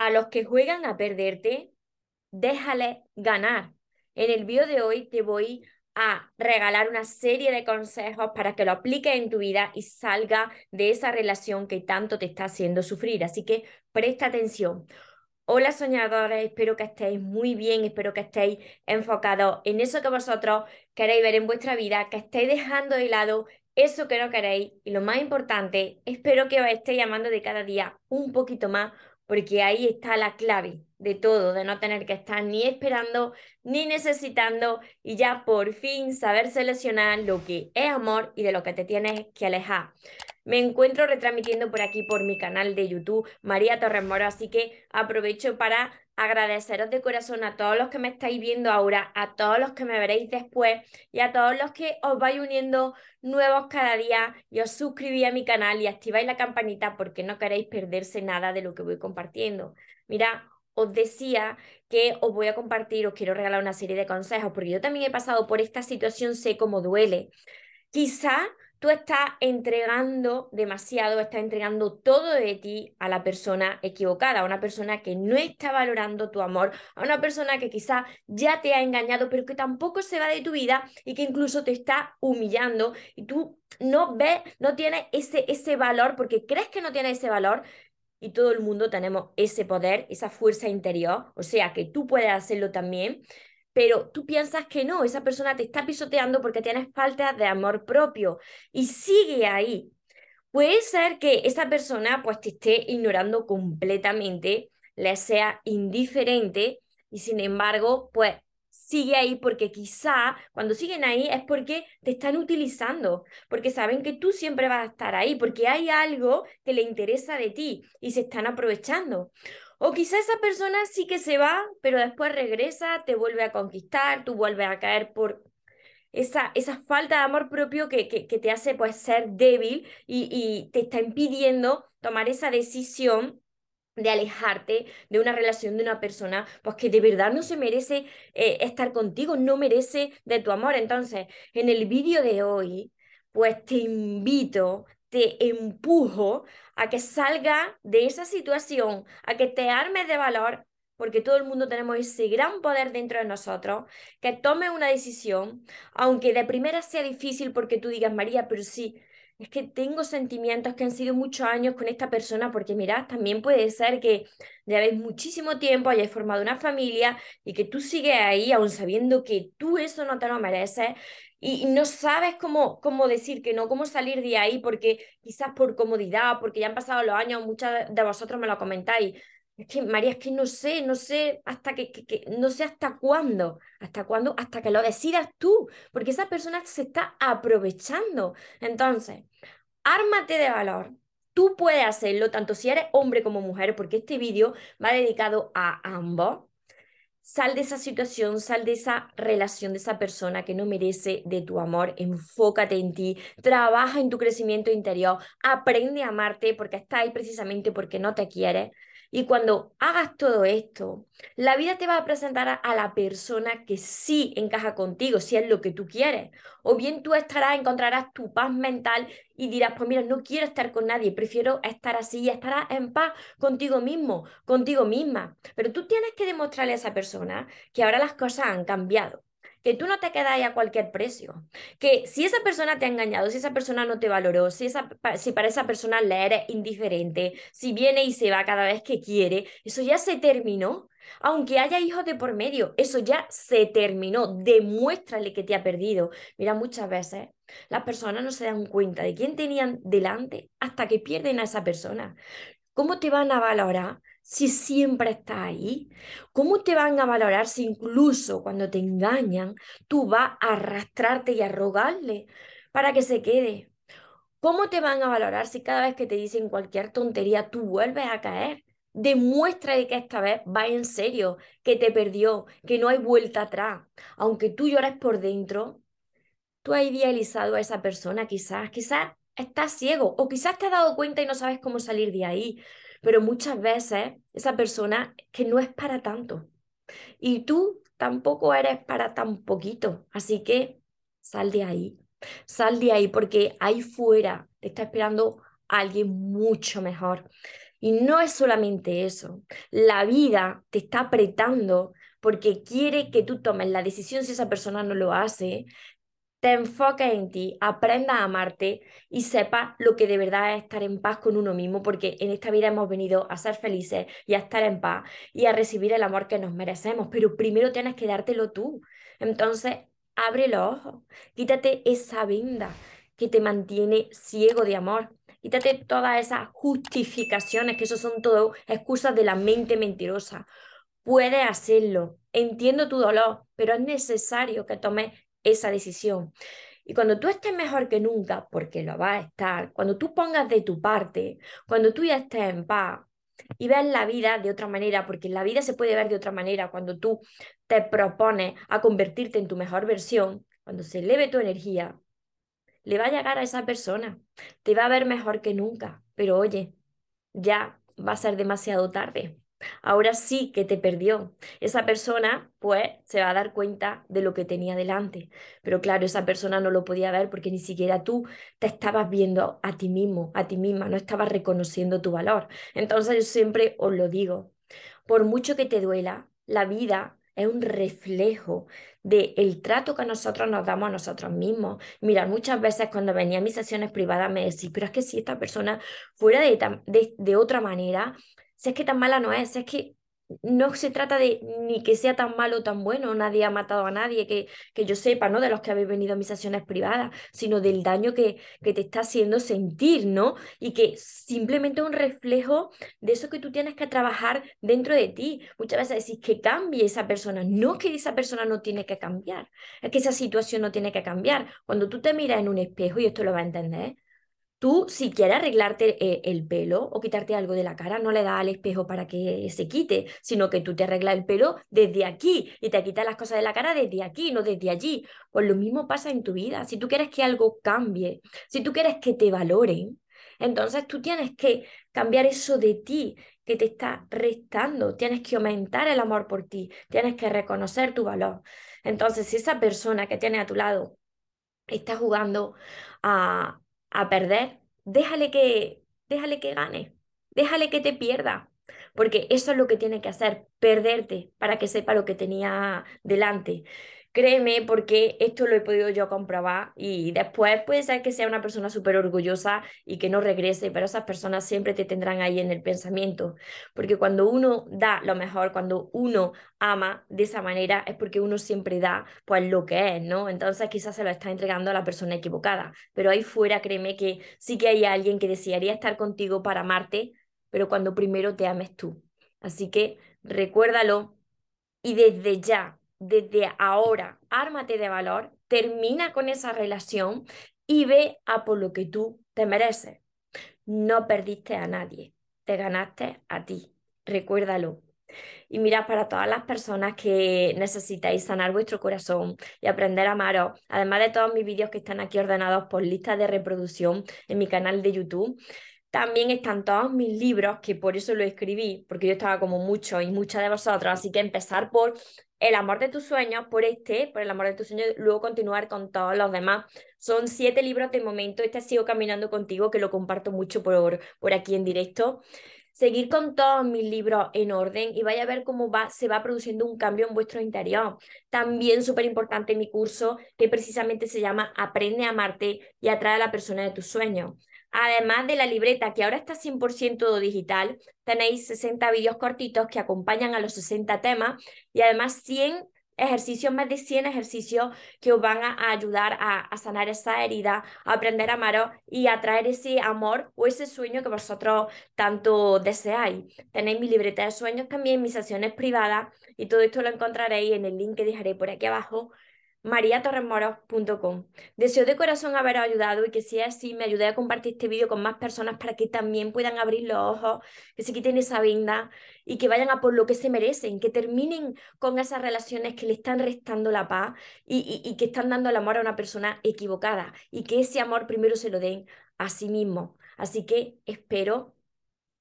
a los que juegan a perderte, déjales ganar. En el vídeo de hoy te voy a regalar una serie de consejos para que lo apliques en tu vida y salga de esa relación que tanto te está haciendo sufrir. Así que presta atención. Hola soñadores, espero que estéis muy bien, espero que estéis enfocados en eso que vosotros queréis ver en vuestra vida, que estéis dejando de lado eso que no queréis y lo más importante, espero que os estéis llamando de cada día un poquito más porque ahí está la clave de todo, de no tener que estar ni esperando ni necesitando y ya por fin saber seleccionar lo que es amor y de lo que te tienes que alejar. Me encuentro retransmitiendo por aquí por mi canal de YouTube María Torres Moro, así que aprovecho para agradeceros de corazón a todos los que me estáis viendo ahora, a todos los que me veréis después y a todos los que os vais uniendo nuevos cada día y os suscribís a mi canal y activáis la campanita porque no queréis perderse nada de lo que voy compartiendo. Mira, os decía que os voy a compartir, os quiero regalar una serie de consejos porque yo también he pasado por esta situación, sé cómo duele. Quizá tú estás entregando demasiado, estás entregando todo de ti a la persona equivocada, a una persona que no está valorando tu amor, a una persona que quizás ya te ha engañado, pero que tampoco se va de tu vida y que incluso te está humillando y tú no ves, no tienes ese, ese valor porque crees que no tienes ese valor. Y todo el mundo tenemos ese poder, esa fuerza interior, o sea que tú puedes hacerlo también pero tú piensas que no, esa persona te está pisoteando porque tienes falta de amor propio y sigue ahí. Puede ser que esa persona pues te esté ignorando completamente, le sea indiferente y sin embargo pues sigue ahí porque quizá cuando siguen ahí es porque te están utilizando, porque saben que tú siempre vas a estar ahí, porque hay algo que le interesa de ti y se están aprovechando. O quizá esa persona sí que se va, pero después regresa, te vuelve a conquistar, tú vuelves a caer por esa, falta de amor propio que, que, te hace pues ser débil y, y te está impidiendo tomar esa decisión de alejarte de una relación de una persona pues que de verdad no se merece eh, estar contigo, no merece de tu amor. Entonces, en el vídeo de hoy, pues te invito, te empujo a que salga de esa situación, a que te armes de valor, porque todo el mundo tenemos ese gran poder dentro de nosotros, que tome una decisión, aunque de primera sea difícil porque tú digas, María, pero sí, es que tengo sentimientos que han sido muchos años con esta persona, porque mira, también puede ser que llevéis muchísimo tiempo, hayáis formado una familia y que tú sigues ahí, aún sabiendo que tú eso no te lo mereces, y no sabes cómo, cómo decir que no, cómo salir de ahí, porque quizás por comodidad, porque ya han pasado los años, muchas de vosotros me lo comentáis. Es que, María, es que no sé, no sé hasta que, que, no sé hasta cuándo, hasta cuándo, hasta que lo decidas tú, porque esa persona se está aprovechando. Entonces, ármate de valor. Tú puedes hacerlo, tanto si eres hombre como mujer, porque este vídeo va dedicado a ambos. Sal de esa situación, sal de esa relación de esa persona que no merece de tu amor, enfócate en ti, trabaja en tu crecimiento interior, aprende a amarte porque estás ahí precisamente porque no te quieres. Y cuando hagas todo esto, la vida te va a presentar a, la persona que sí encaja contigo, si es lo que tú quieres. O bien tú estarás, encontrarás tu paz mental y dirás, pues mira, no quiero estar con nadie, prefiero estar así y estarás en paz contigo mismo, contigo misma. Pero tú tienes que demostrarle a esa persona que ahora las cosas han cambiado que tú no te quedas ahí a cualquier precio, que si esa persona te ha engañado, si esa persona no te valoró, si, esa, si para esa persona le eres indiferente, si viene y se va cada vez que quiere, eso ya se terminó. Aunque haya hijos de por medio, eso ya se terminó. Demuéstrale que te ha perdido. Mira, muchas veces las personas no se dan cuenta de quién tenían delante hasta que pierden a esa persona. ¿Cómo te van a valorar si siempre está ahí? ¿Cómo te van a valorar si incluso cuando te engañan tú vas a arrastrarte y a rogarle para que se quede? ¿Cómo te van a valorar si cada vez que te dicen cualquier tontería tú vuelves a caer? Demuestra que esta vez va en serio, que te perdió, que no hay vuelta atrás. Aunque tú llores por dentro, tú has idealizado a esa persona quizás, quizás estás ciego o quizás te has dado cuenta y no sabes cómo salir de ahí pero muchas veces esa persona que no es para tanto. Y tú tampoco eres para tan poquito. Así que sal de ahí. Sal de ahí porque ahí fuera te está esperando alguien mucho mejor. Y no es solamente eso, la vida te está apretando porque quiere que tú tomes la decisión si esa persona no lo hace, te enfoques en ti, aprendas a amarte y sepas lo que de verdad es estar en paz con uno mismo, porque en esta vida hemos venido a ser felices y a estar en paz y a recibir el amor que nos merecemos, pero primero tienes que dártelo tú. Entonces, abre los ojos, quítate esa venda que te mantiene ciego de amor. Quítate todas esas justificaciones, que eso son todo excusas de la mente mentirosa. Puedes hacerlo. Entiendo tu dolor, pero es necesario que tomes esa decisión. Y cuando tú estés mejor que nunca, porque lo vas a estar, cuando tú pongas de tu parte, cuando tú ya estés en paz y veas la vida de otra manera, porque la vida se puede ver de otra manera cuando tú te propones a convertirte en tu mejor versión, cuando se eleve tu energía, le va a llegar a esa persona, te va a ver mejor que nunca, pero oye, ya va a ser demasiado tarde. Ahora sí que te perdió. Esa persona, pues, se va a dar cuenta de lo que tenía delante. Pero claro, esa persona no lo podía ver porque ni siquiera tú te estabas viendo a ti mismo, a ti misma, no estabas reconociendo tu valor. Entonces yo siempre os lo digo, por mucho que te duela, la vida es un reflejo del el trato que nosotros nos damos a nosotros mismos. Mira, muchas veces cuando venía a mis sesiones privadas me decís, pero es que si esta persona fuera de, de, de otra manera, si es que tan mala no es, es que no se trata de ni que sea tan malo o tan bueno, nadie ha matado a nadie, que, que yo sepa, ¿no? De los que habéis venido a mis sesiones privadas, sino del daño que, que te está haciendo sentir, ¿no? Y que simplemente es un reflejo de eso que tú tienes que trabajar dentro de ti. Muchas veces decís que cambie esa persona, no que esa persona no tiene que cambiar, es que esa situación no tiene que cambiar. Cuando tú te miras en un espejo, y esto lo va a entender, Tú, si quieres arreglarte eh, el pelo o quitarte algo de la cara, no le das al espejo para que se quite, sino que tú te arreglas el pelo desde aquí y te quitas las cosas de la cara desde aquí, no desde allí. Pues lo mismo pasa en tu vida. Si tú quieres que algo cambie, si tú quieres que te valoren, entonces tú tienes que cambiar eso de ti que te está restando, tienes que aumentar el amor por ti, tienes que reconocer tu valor. Entonces, si esa persona que tienes a tu lado está jugando a a perder, déjale que, déjale que gane, déjale que te pierda, porque eso es lo que tiene que hacer, perderte para que sepa lo que tenía delante. Créeme, porque esto lo he podido yo comprobar y después puede ser que sea una persona súper orgullosa y que no regrese, pero esas personas siempre te tendrán ahí en el pensamiento, porque cuando uno da lo mejor, cuando uno ama de esa manera, es porque uno siempre da pues lo que es, ¿no? Entonces quizás se lo está entregando a la persona equivocada, pero ahí fuera créeme que sí que hay alguien que desearía estar contigo para amarte, pero cuando primero te ames tú. Así que recuérdalo y desde ya desde ahora, ármate de valor, termina con esa relación y ve a por lo que tú te mereces. No perdiste a nadie, te ganaste a ti. Recuérdalo. Y mira, para todas las personas que necesitáis sanar vuestro corazón y aprender a amaros, además de todos mis vídeos que están aquí ordenados por lista de reproducción en mi canal de YouTube, también están todos mis libros, que por eso lo escribí, porque yo estaba como mucho y muchas de vosotros, así que empezar por el amor de tus sueños, por este, por el amor de tus sueños, luego continuar con todos los demás. Son siete libros de momento, este Sigo Caminando Contigo, que lo comparto mucho por, por aquí en directo. Seguir con todos mis libros en orden y vaya a ver cómo va, se va produciendo un cambio en vuestro interior. También súper importante mi curso, que precisamente se llama Aprende a amarte y atrae a la persona de tus sueños. Además de la libreta, que ahora está 100% digital, tenéis 60 vídeos cortitos que acompañan a los 60 temas y además 100 ejercicios, más de 100 ejercicios que os van a, ayudar a, sanar esa herida, a aprender a amaros y a traer ese amor o ese sueño que vosotros tanto deseáis. Tenéis mi libreta de sueños también, mis sesiones privadas y todo esto lo encontraréis en el link que dejaré por aquí abajo mariatorremoros.com. Deseo de corazón haberos ayudado y que si es así me ayude a compartir este vídeo con más personas para que también puedan abrir los ojos, que se quiten esa venda y que vayan a por lo que se merecen, que terminen con esas relaciones que le están restando la paz y, y que están dando el amor a una persona equivocada y que ese amor primero se lo den a sí mismo. Así que espero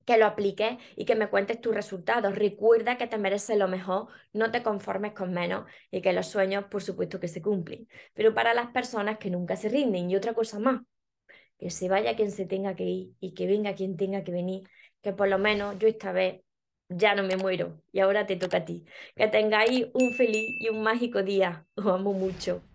que lo apliques y que me cuentes tus resultados. Recuerda que te mereces lo mejor, no te conformes con menos y que los sueños, por supuesto, que se cumplen. Pero para las personas que nunca se rinden y otra cosa más, que se vaya quien se tenga que ir y que venga quien tenga que venir, que por lo menos yo esta vez ya no me muero y ahora te toca a ti. Que tengáis un feliz y un mágico día. Os amo mucho.